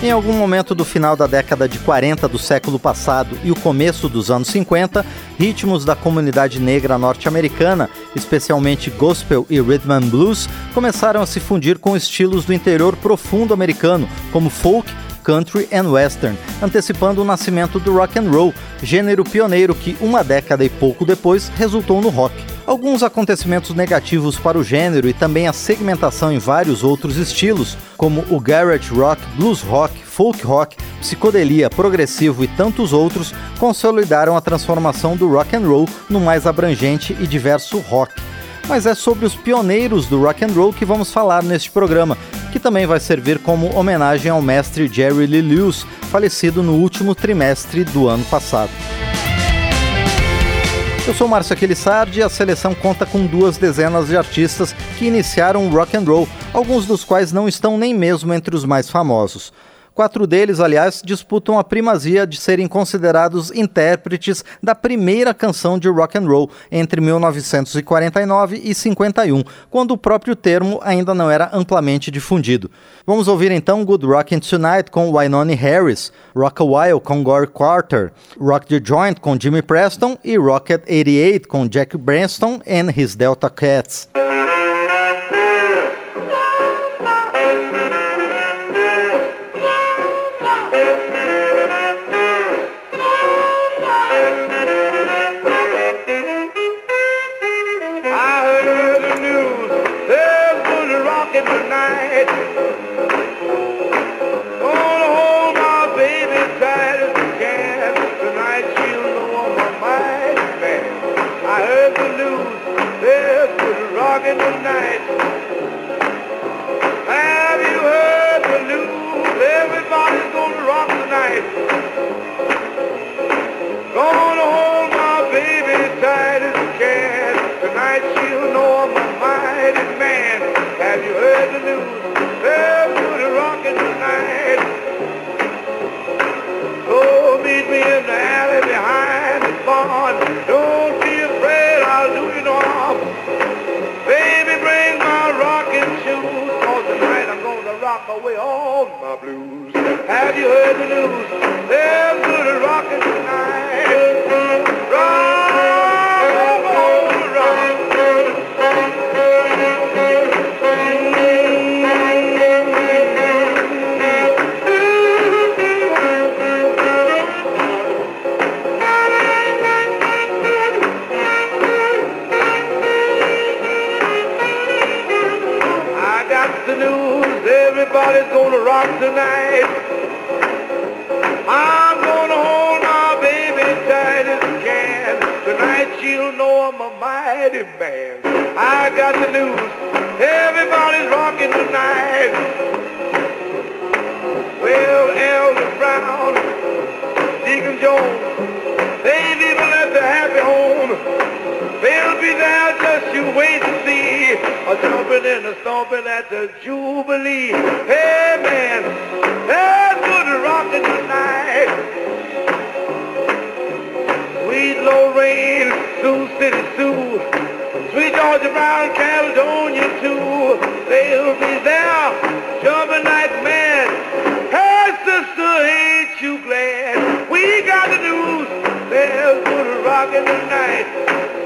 Em algum momento do final da década de 40 do século passado e o começo dos anos 50, ritmos da comunidade negra norte-americana, especialmente gospel e rhythm and blues, começaram a se fundir com estilos do interior profundo americano, como folk, country and western, antecipando o nascimento do rock and roll, gênero pioneiro que uma década e pouco depois resultou no rock. Alguns acontecimentos negativos para o gênero e também a segmentação em vários outros estilos, como o garage rock, blues rock, folk rock, psicodelia, progressivo e tantos outros, consolidaram a transformação do rock and roll no mais abrangente e diverso rock. Mas é sobre os pioneiros do rock and roll que vamos falar neste programa, que também vai servir como homenagem ao mestre Jerry Lee Lewis, falecido no último trimestre do ano passado. Eu sou Márcio Aquilissardi e a seleção conta com duas dezenas de artistas que iniciaram o rock and roll, alguns dos quais não estão nem mesmo entre os mais famosos. Quatro deles, aliás, disputam a primazia de serem considerados intérpretes da primeira canção de rock and roll entre 1949 e 51, quando o próprio termo ainda não era amplamente difundido. Vamos ouvir então Good Rockin' Tonight com Wynonna Harris, Rock a While com Gore Carter, Rock the Joint com Jimmy Preston e Rocket 88 com Jack Branston and his Delta Cats. Have you heard the news? The news, everybody's rocking tonight. Well, Elder Brown, Deacon Jones, they've even left a happy home. They'll be there just you wait to see. A jumping and a stomping at the Jubilee. Hey man, there's good rocking tonight. Sweet Lorraine, Sioux City Sue, Sweet Georgia Brown, Caledonia too. They'll be there jumping like mad. Hey sister, ain't you glad? We got the news. There's good rocking tonight. Hoy,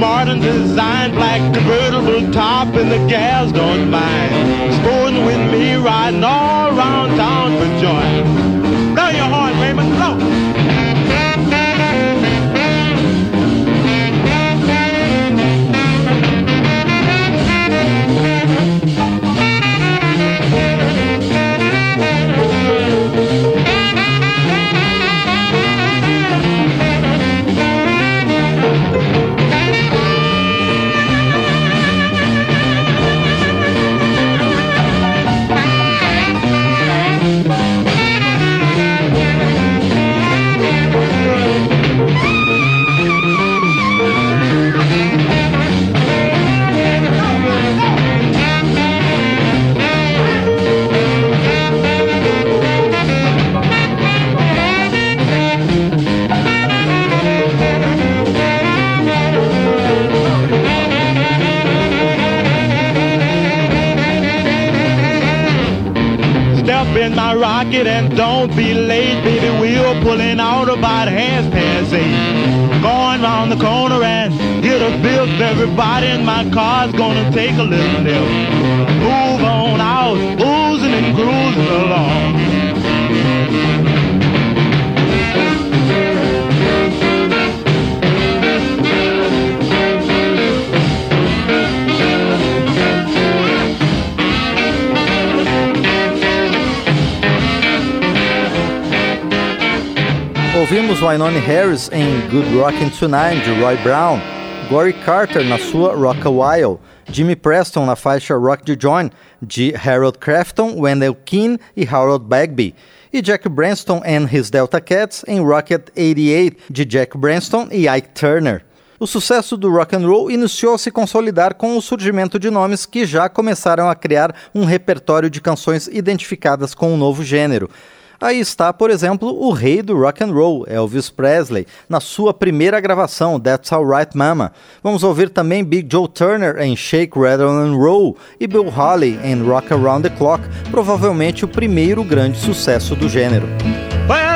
smart and designed black convertible top and the gals don't mind. It and don't be late, baby. We're pulling out about half past eight. Going round the corner and get a bill. Everybody in my car's gonna take a little nip. Move on out, oozing and cruising along. Ouvimos Wynonna Harris em Good Rockin' Tonight de Roy Brown, Gory Carter na sua Rock a While, Jimmy Preston na faixa Rock the Join de Harold Crafton, Wendell Keane e Harold Bagby, e Jack Branston and His Delta Cats em Rocket 88 de Jack Branston e Ike Turner. O sucesso do rock and roll iniciou a se consolidar com o surgimento de nomes que já começaram a criar um repertório de canções identificadas com o novo gênero. Aí está, por exemplo, o rei do rock and roll, Elvis Presley, na sua primeira gravação, That's Alright Mama. Vamos ouvir também Big Joe Turner em Shake, Rattle and Roll e Bill Holly em Rock Around the Clock, provavelmente o primeiro grande sucesso do gênero. Well,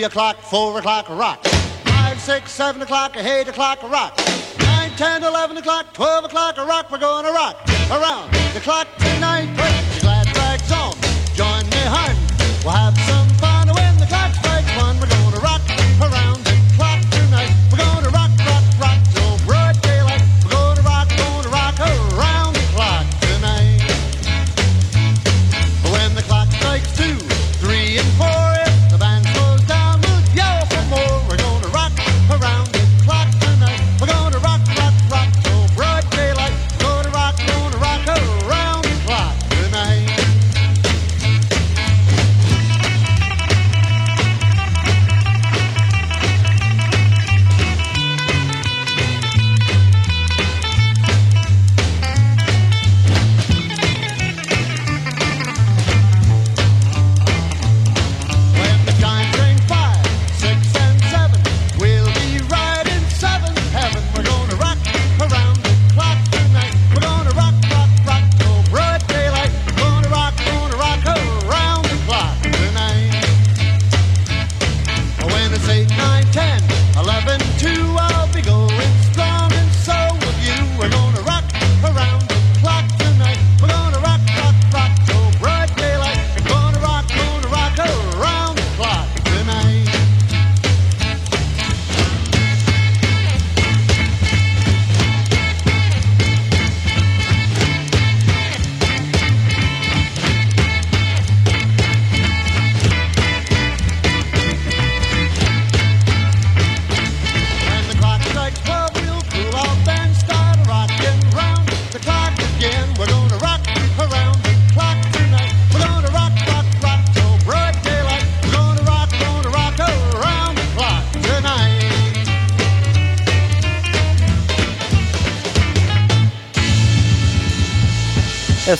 three o'clock, four o'clock, rock. Five, six, seven o'clock, eight o'clock, rock. Nine, ten, eleven o'clock, twelve o'clock, rock. We're gonna rock around the clock tonight.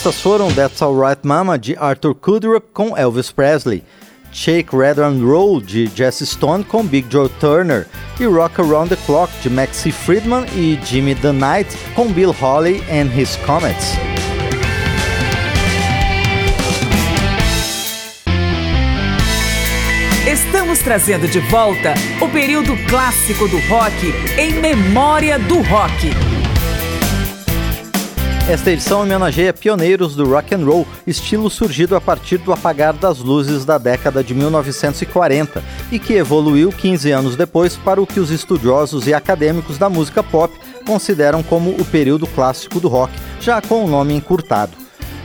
Essas foram That's Alright Mama de Arthur Kudrup com Elvis Presley, Shake Rather and Roll de Jesse Stone com Big Joe Turner e Rock Around the Clock de Maxie Friedman e Jimmy the Knight com Bill Holly and His Comets. Estamos trazendo de volta o período clássico do rock em memória do rock. Esta edição homenageia pioneiros do rock and roll, estilo surgido a partir do apagar das luzes da década de 1940 e que evoluiu 15 anos depois para o que os estudiosos e acadêmicos da música pop consideram como o período clássico do rock, já com o nome encurtado.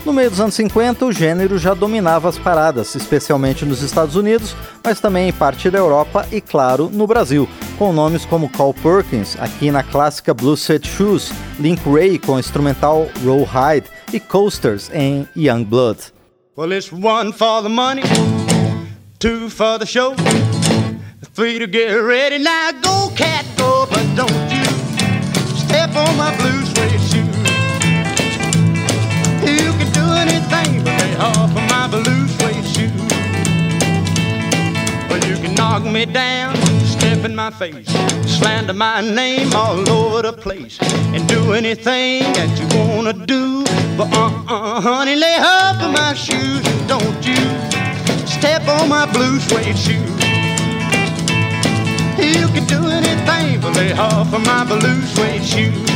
No meio dos anos 50, o gênero já dominava as paradas, especialmente nos Estados Unidos, mas também em parte da Europa e, claro, no Brasil, com nomes como Carl Perkins, aqui na clássica Blue Suede Shoes, Link Ray com o instrumental Roll Hide e Coasters em Young Blood. Well, it's one for the money, two for the show, three to get ready. Now go, cat, go, but don't you step on my blue suede shoe. Off of my blue suede shoe. Well, you can knock me down, step in my face, slander my name all over the place, and do anything that you wanna do. But uh-uh, honey, lay off of my shoes, and don't you step on my blue suede shoe. You can do anything but lay off of my blue suede shoe.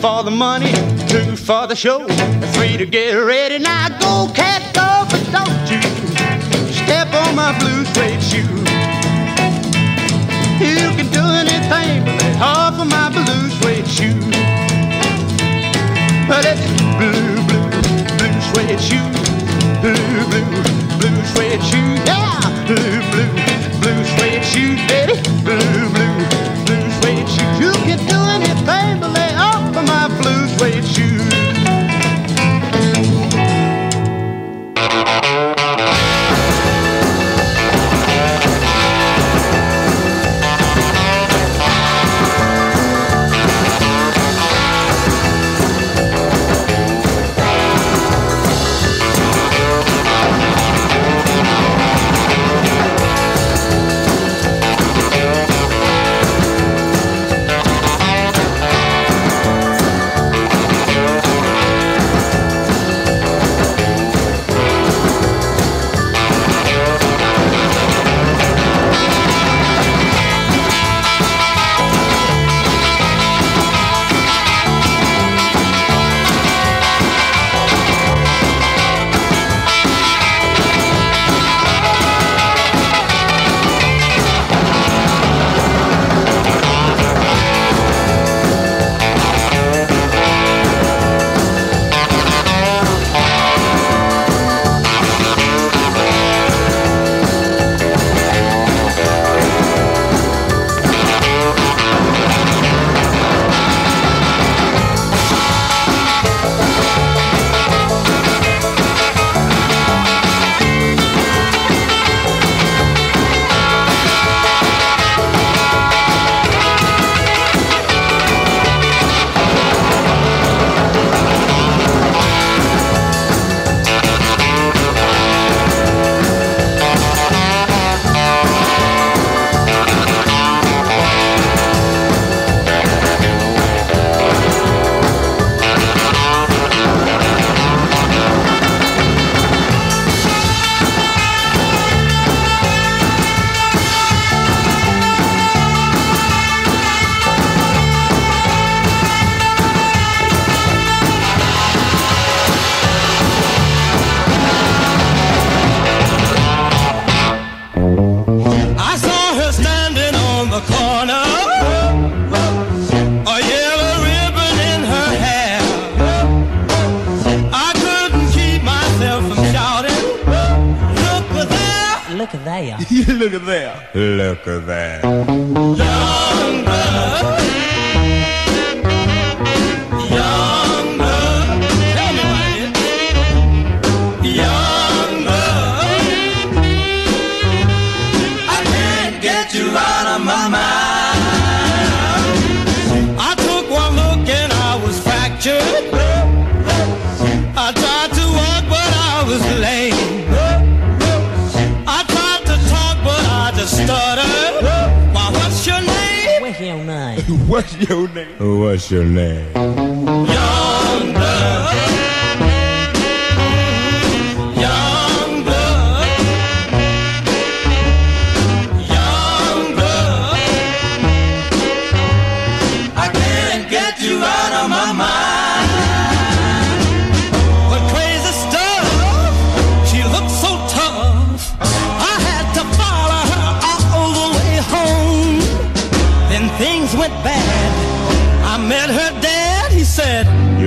for the money, two for the show, three to get ready. Now go, cat, go, but don't you step on my blue suede shoe. You can do anything but lay off of my blue suede shoe. But it's blue.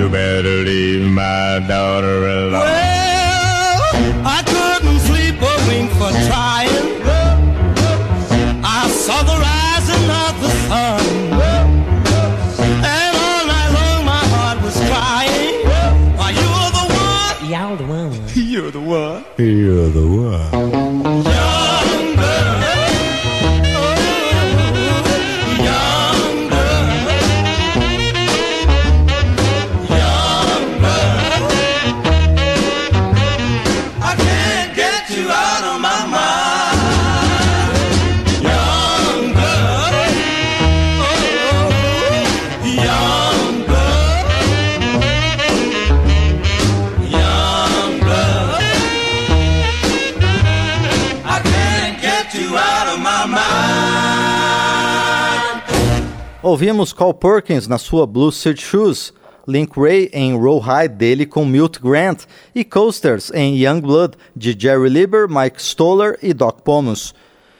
You better leave my daughter alone. Well, I couldn't sleep a wink for trying. I saw the rising of the sun. And all night long my heart was crying. Why, you're the one. You're the one. You're the one. You're the one. ouvimos Carl Perkins na sua Blue Suit Shoes, Link Ray em Rawhide dele com Milt Grant e Coasters em Young Blood de Jerry Lieber, Mike Stoller e Doc Pomus.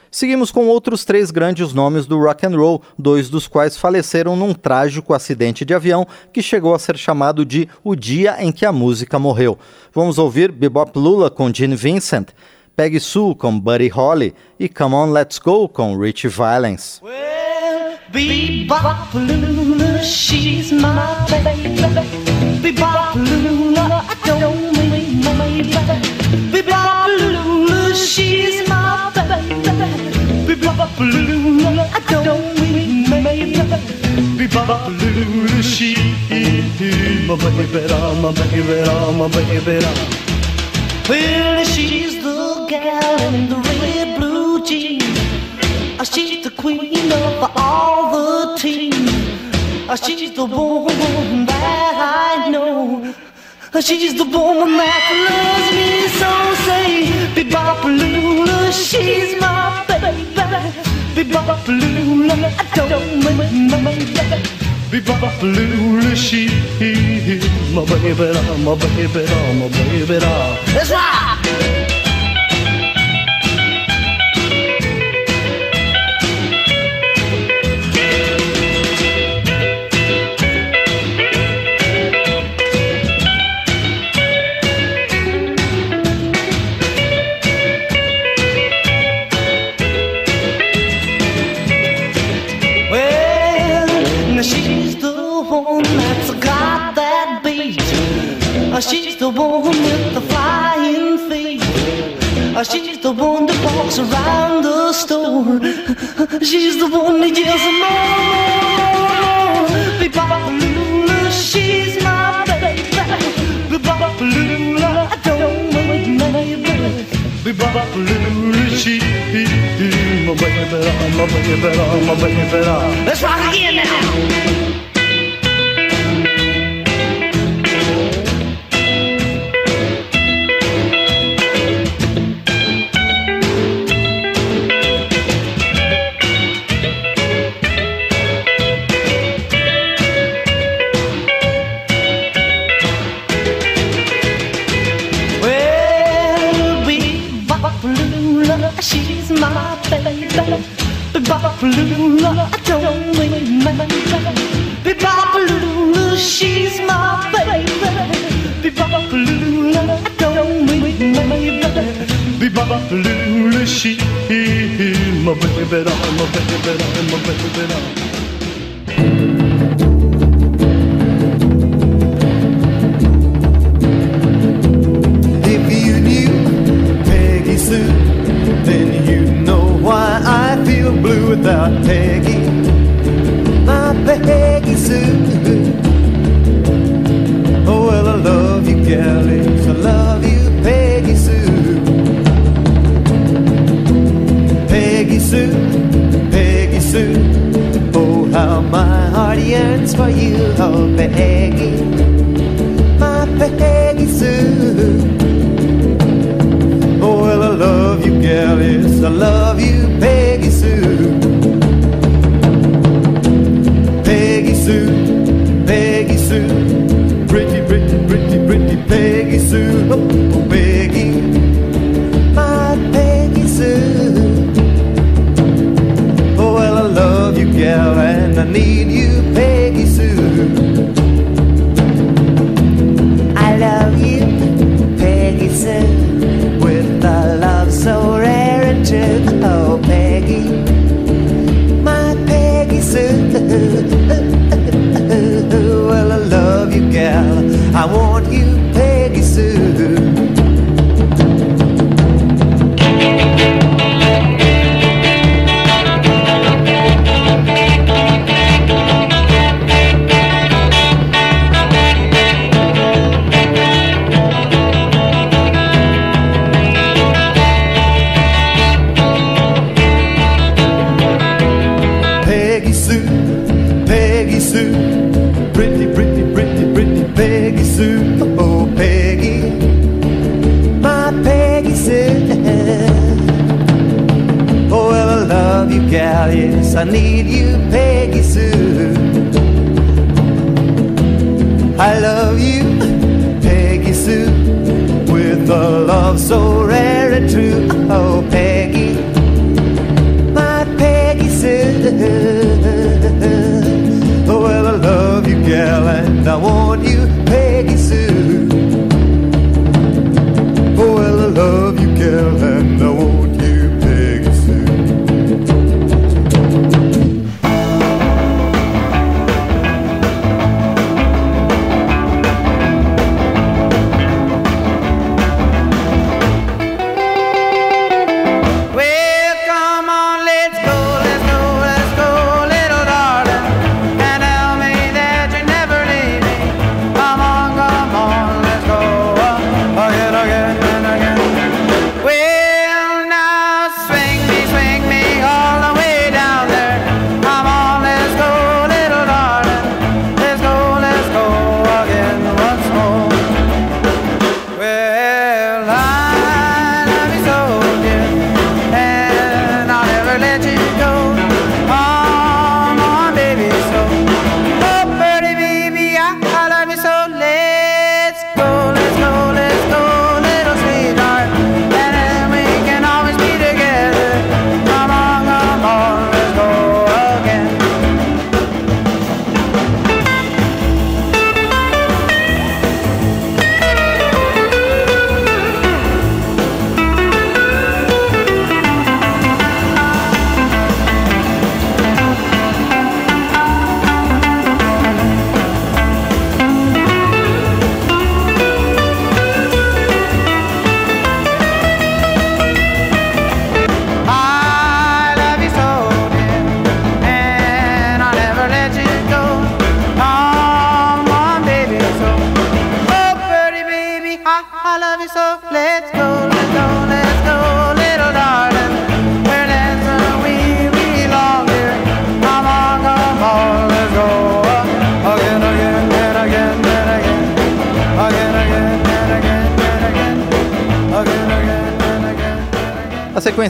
Seguimos com outros três grandes nomes do rock and roll, dois dos quais faleceram num trágico acidente de avião que chegou a ser chamado de o dia em que a música morreu. Vamos ouvir Bebop Lula com Gene Vincent, Peggy Sue com Buddy Holly e Come On Let's Go com Richie Violence. Bebop Lula, she's my baby. Bebop Lula, I don't mean my baby. Bebop she's my baby. Bebop Lula, I don't mean my baby. Bebop Lula, she's my baby, my baby, my baby. Well, she's the gal in the red blue jeans. Uh, The queen all the teams. Uh, She's the woman that I know. Uh, She's the woman that loves me so. Say, Bebopalula, she's my baby. Bebopalula, I don't mean my baby. Bebopalula, she's my baby, my baby, my baby. That's right. The one with the flying feet. Uh, She's the one that walks around the store. She's the one that yells more, more, more. Bebopalula, she's my baby. Bebopalula, I don't mind my baby. Bebopalula, she's my baby, my baby, my baby. Let's rock again now. Be-Bop-A-Lula, I don't mean my baby. Be-Bop-A-Lula, she's my baby. Be-Bop-A-Lula, I don't mean my baby. Be-Bop-A-Lula, she's my baby, baby, my baby. If you knew Peggy Sue, then you'd know why I feel blue without Peggy. My Peggy Sue. Oh, well, I love you, galleys. I love you, Peggy Sue. Peggy Sue, Peggy Sue. Oh, how my heart yearns for you, oh, Peggy. My Peggy Sue. Oh, well, I love you, gal, I love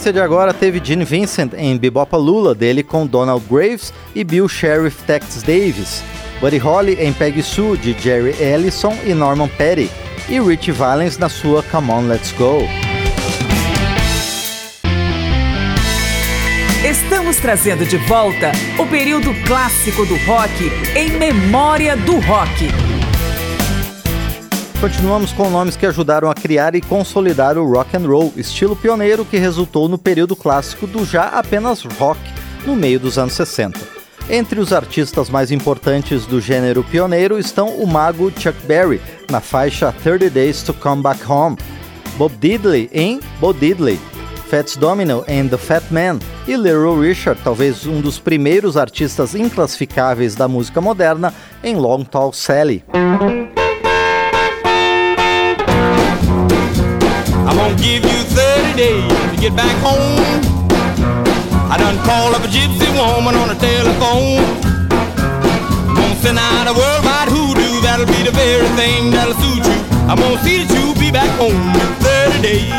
sequência de agora teve Gene Vincent em Bebopalula, dele com Donald Graves e Bill Sheriff Tex Davis, Buddy Holly em Peggy Sue, de Jerry Ellison e Norman Petty, e Rich Valens na sua Come On Let's Go. Estamos trazendo de volta o período clássico do rock em memória do rock. Continuamos com nomes que ajudaram a criar e consolidar o rock and roll, estilo pioneiro que resultou no período clássico do já apenas rock, no meio dos anos 60. Entre os artistas mais importantes do gênero pioneiro estão o mago Chuck Berry, na faixa 30 Days to Come Back Home, Bob Diddley em Bo Diddley, Fats Domino em The Fat Man e Little Richard, talvez um dos primeiros artistas inclassificáveis da música moderna, em Long Tall Sally. I'm gonna give you 30 days to get back home. I done called up a gypsy woman on the telephone. I'm gonna send out a worldwide hoodoo, that'll be the very thing that'll suit you. I'm gonna see that you be back home in 30 days.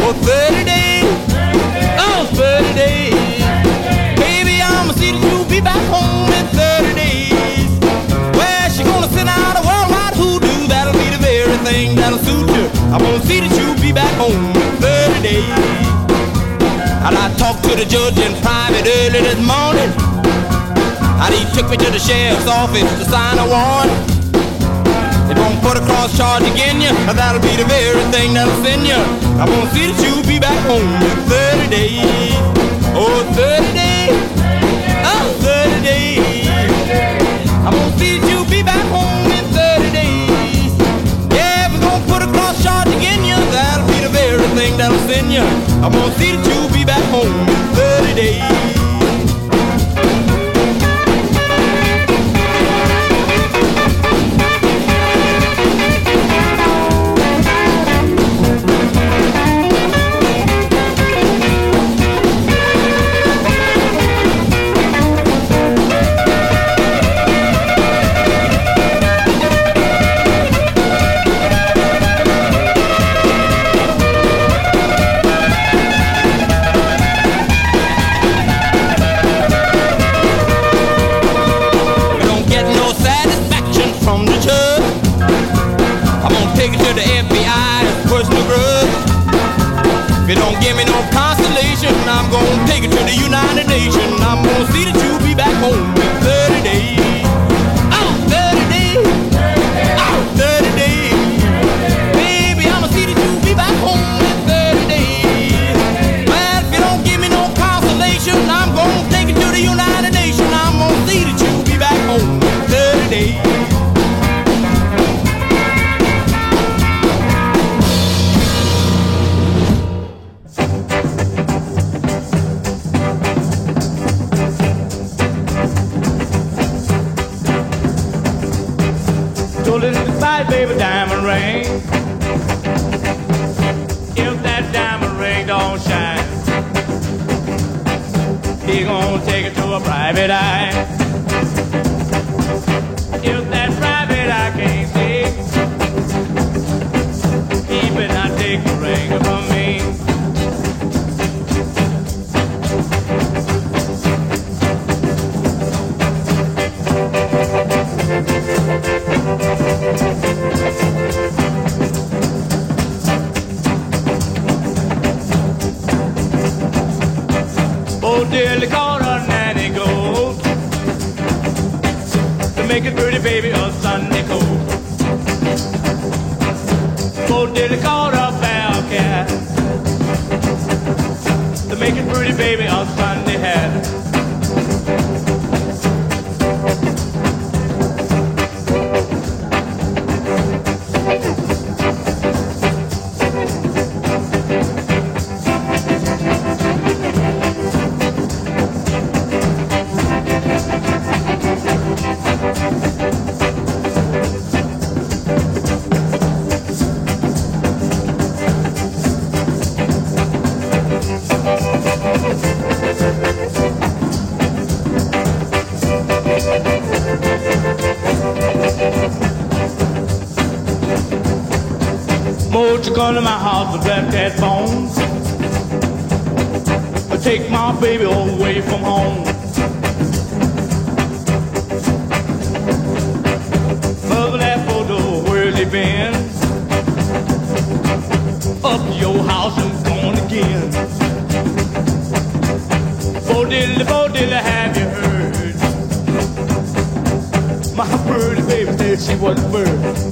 Oh, 30 days. Oh, 30 days. Baby, I'ma see that you be back home in 30 days. Well, uh, she gonna send out a thing that'll suit you. I'm gonna see that you be back home in 30 days. And I talked to the judge in private early this morning. And he took me to the sheriff's office to sign a warrant. They won't put a cross charge again you, that'll be the very thing that'll send you. I'm gonna see that you be back home in 30 days. Oh, 30 days. That'll send. I'm gonna see that you be back home in 30 days. To my house and black cat bones. Take my baby away from home. Mother that photo, where's he been? Up your house and gone again. Bo diddly, bo diddly, have you heard? My birdie baby said she was a bird.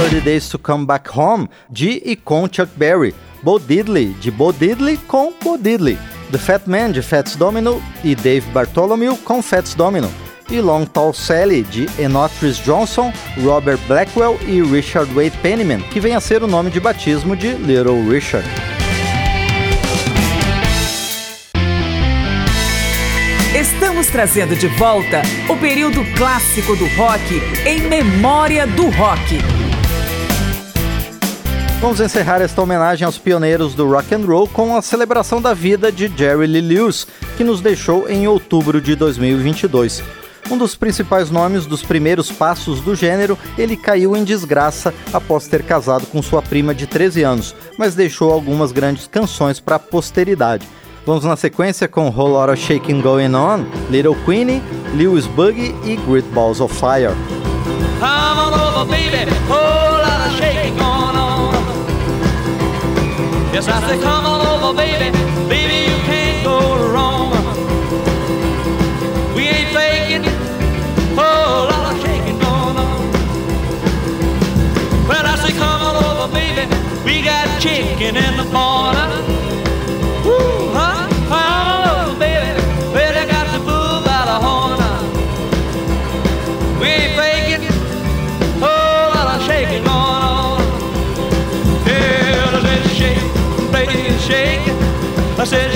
30 Days to Come Back Home de e com Chuck Berry, Bo Diddley de Bo Diddley com Bo Diddley, The Fat Man de Fats Domino e Dave Bartholomew com Fats Domino, e Long Tall Sally de Enotris Johnson, Robert Blackwell e Richard Wade Penniman, que vem a ser o nome de batismo de Little Richard. Estamos trazendo de volta o período clássico do rock em memória do rock. Vamos encerrar esta homenagem aos pioneiros do rock and roll com a celebração da vida de Jerry Lee Lewis, que nos deixou em outubro de 2022. Um dos principais nomes dos primeiros passos do gênero, ele caiu em desgraça após ter casado com sua prima de 13 anos, mas deixou algumas grandes canções para a posteridade. Vamos na sequência com Whole Lotta Shaking Going On, Little Queenie, Lewis Buggy e Great Balls of Fire. Come on over, baby. Whole lot of shaking going on. Yes, I say, come on over, baby. Baby, you can't go wrong. We ain't faking. Whole lot of shaking going on. Well, I say, come on over, baby. We got chicken in the corner.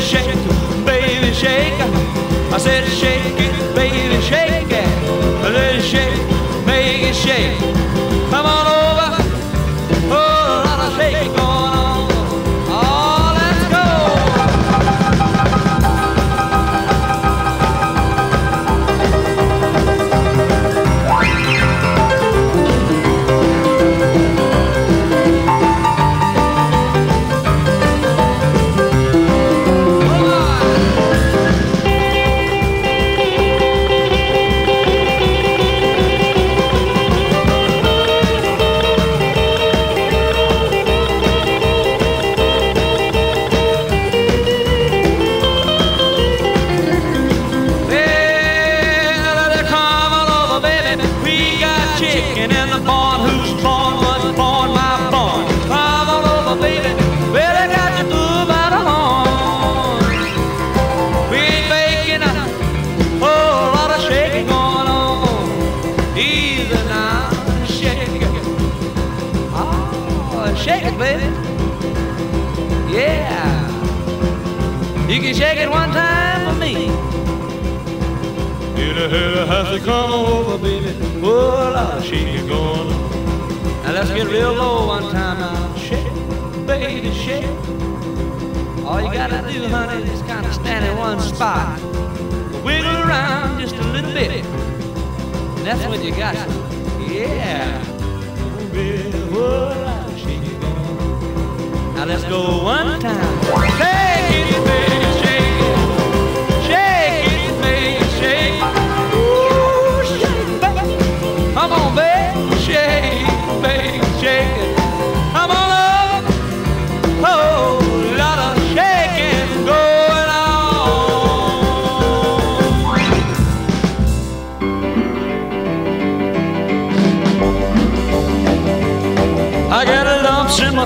Shake, baby, shake. I said shake A has to come over, baby. Oh, lot of shaking going on. Now let's get real low one time now. Shake, baby, shake. All you gotta do, honey, is kind of stand in one spot. Wiggle around just a little bit. And that's what you got. Yeah. Oh, baby, lot of shaking going on. Now let's go one time. Shake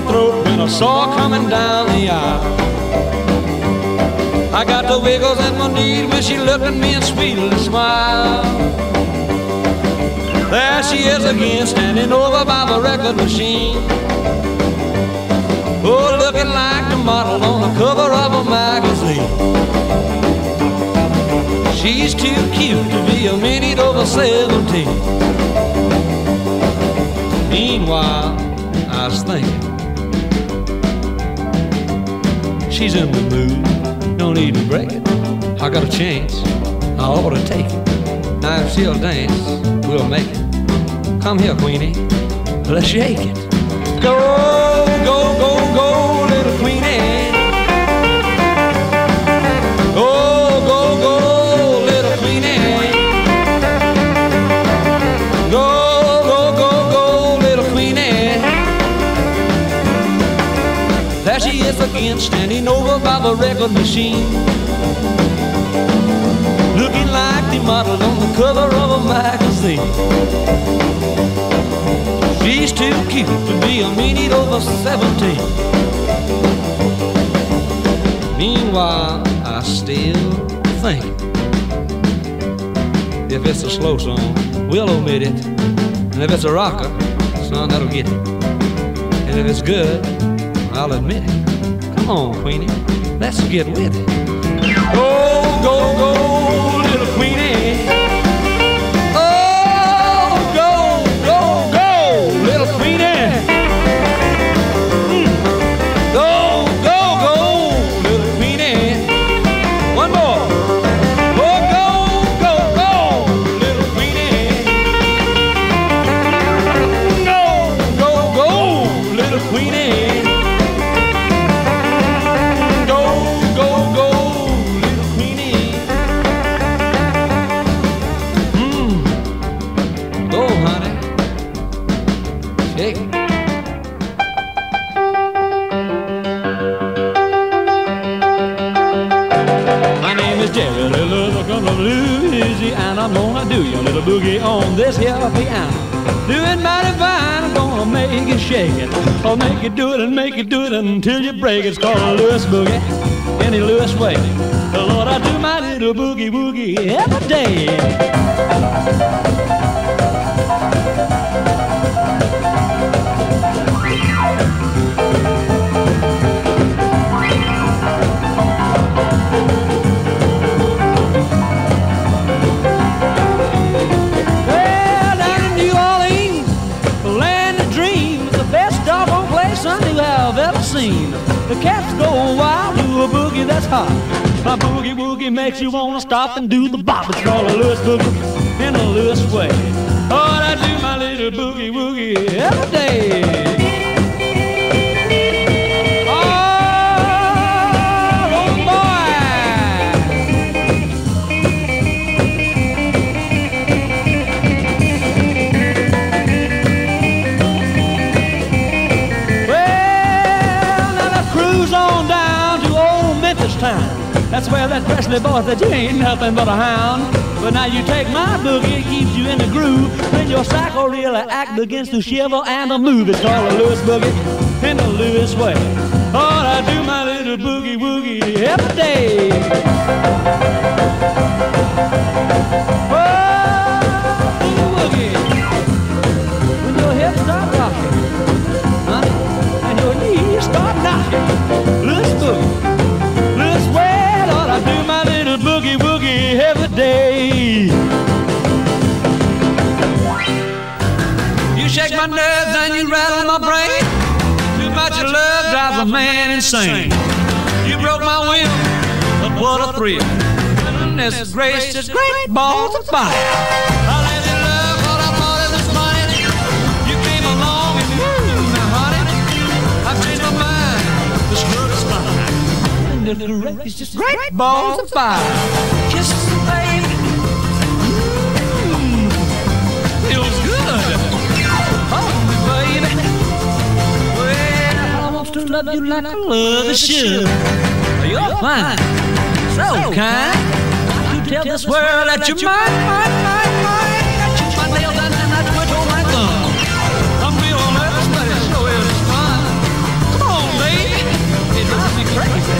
my throat and a saw coming down the aisle. I got the wiggles in my knees when she looked at me and sweetly smiled. There she is again, standing over by the record machine. Oh, looking like the model on the cover of a magazine. She's too cute to be a minute over 17. Meanwhile, I was thinking, she's in the mood, don't need to break it. I got a chance, I ought to take it. Now if she'll dance, we'll make it. Come here, Queenie, let's shake it. Go, again, standing over by the record machine. Looking like the model on the cover of a magazine. She's too cute to be a meanie over 17. Meanwhile, I still think if it's a slow song, we'll omit it. And if it's a rocker, son, that'll get it. And if it's good, I'll admit it. Come on, Queenie, let's get with it. Go, go, go, break. It's called a Lewis boogie, any Lewis way. Lord, I do my little boogie woogie every day. My boogie woogie makes you wanna stop and do the bop. It's called a Lewis boogie in a Lewis way. Oh, I do my little boogie woogie every day. That's where that Presley boy said you ain't nothing but a hound. But now you take my boogie, it keeps you in the groove. When your psycho really act begins to shiver and to move. It's called a Lewis boogie in the Lewis way. Oh, I do my little boogie woogie every day. My nerves and you rattle my brain. Too much love drives a man insane. You broke my will, but what a thrill. Goodness gracious, great balls of fire. I let you love what I thought it was. You came along and. I've changed my mind. This is great, great balls of fire. Kisses, love you like I love a should. You're fine, so kind. To tell this world that you're mine, mine, mine, mine. I chew my nails and then I twiddle my thumb. I'm nervous, but it sure is fun. Come on, baby. It drives me crazy.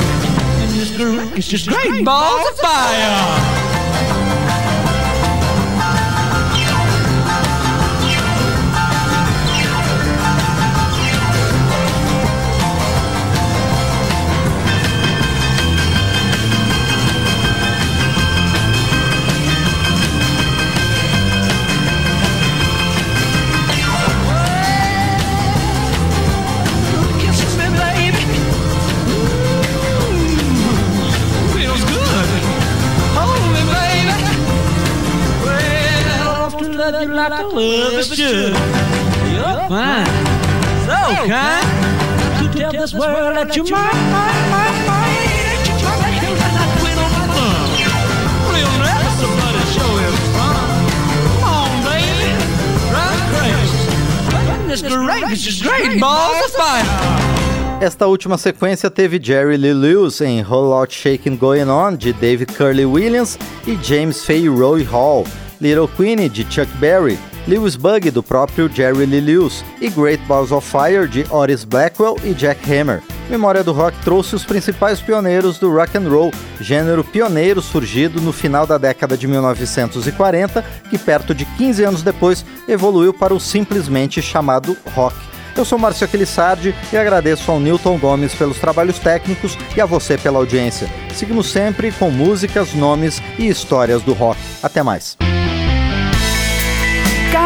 And this groove is just great balls of fire. You. You're fine, so kind. To tell this world that you're mine, mine, mine, mine. That you're my baby, and I twiddle my thumb. Real nervous, but it sure is fun. Come on, baby, drive me crazy. Goodness gracious, great balls of fire. Esta última sequência teve Jerry Lee Lewis em Whole Lot Shaking Going On, de David Curley Williams, e James Fay Roy Hall, Little Queenie, de Chuck Berry, Lewis Bug, do próprio Jerry Lee Lewis, e Great Balls of Fire, de Otis Blackwell e Jack Hammer. Memória do Rock trouxe os principais pioneiros do rock and roll, gênero pioneiro surgido no final da década de 1940, que perto de 15 anos depois evoluiu para o simplesmente chamado rock. Eu sou Márcio Aquilissardi e agradeço ao Newton Gomes pelos trabalhos técnicos e a você pela audiência. Seguimos sempre com músicas, nomes e histórias do rock. Até mais.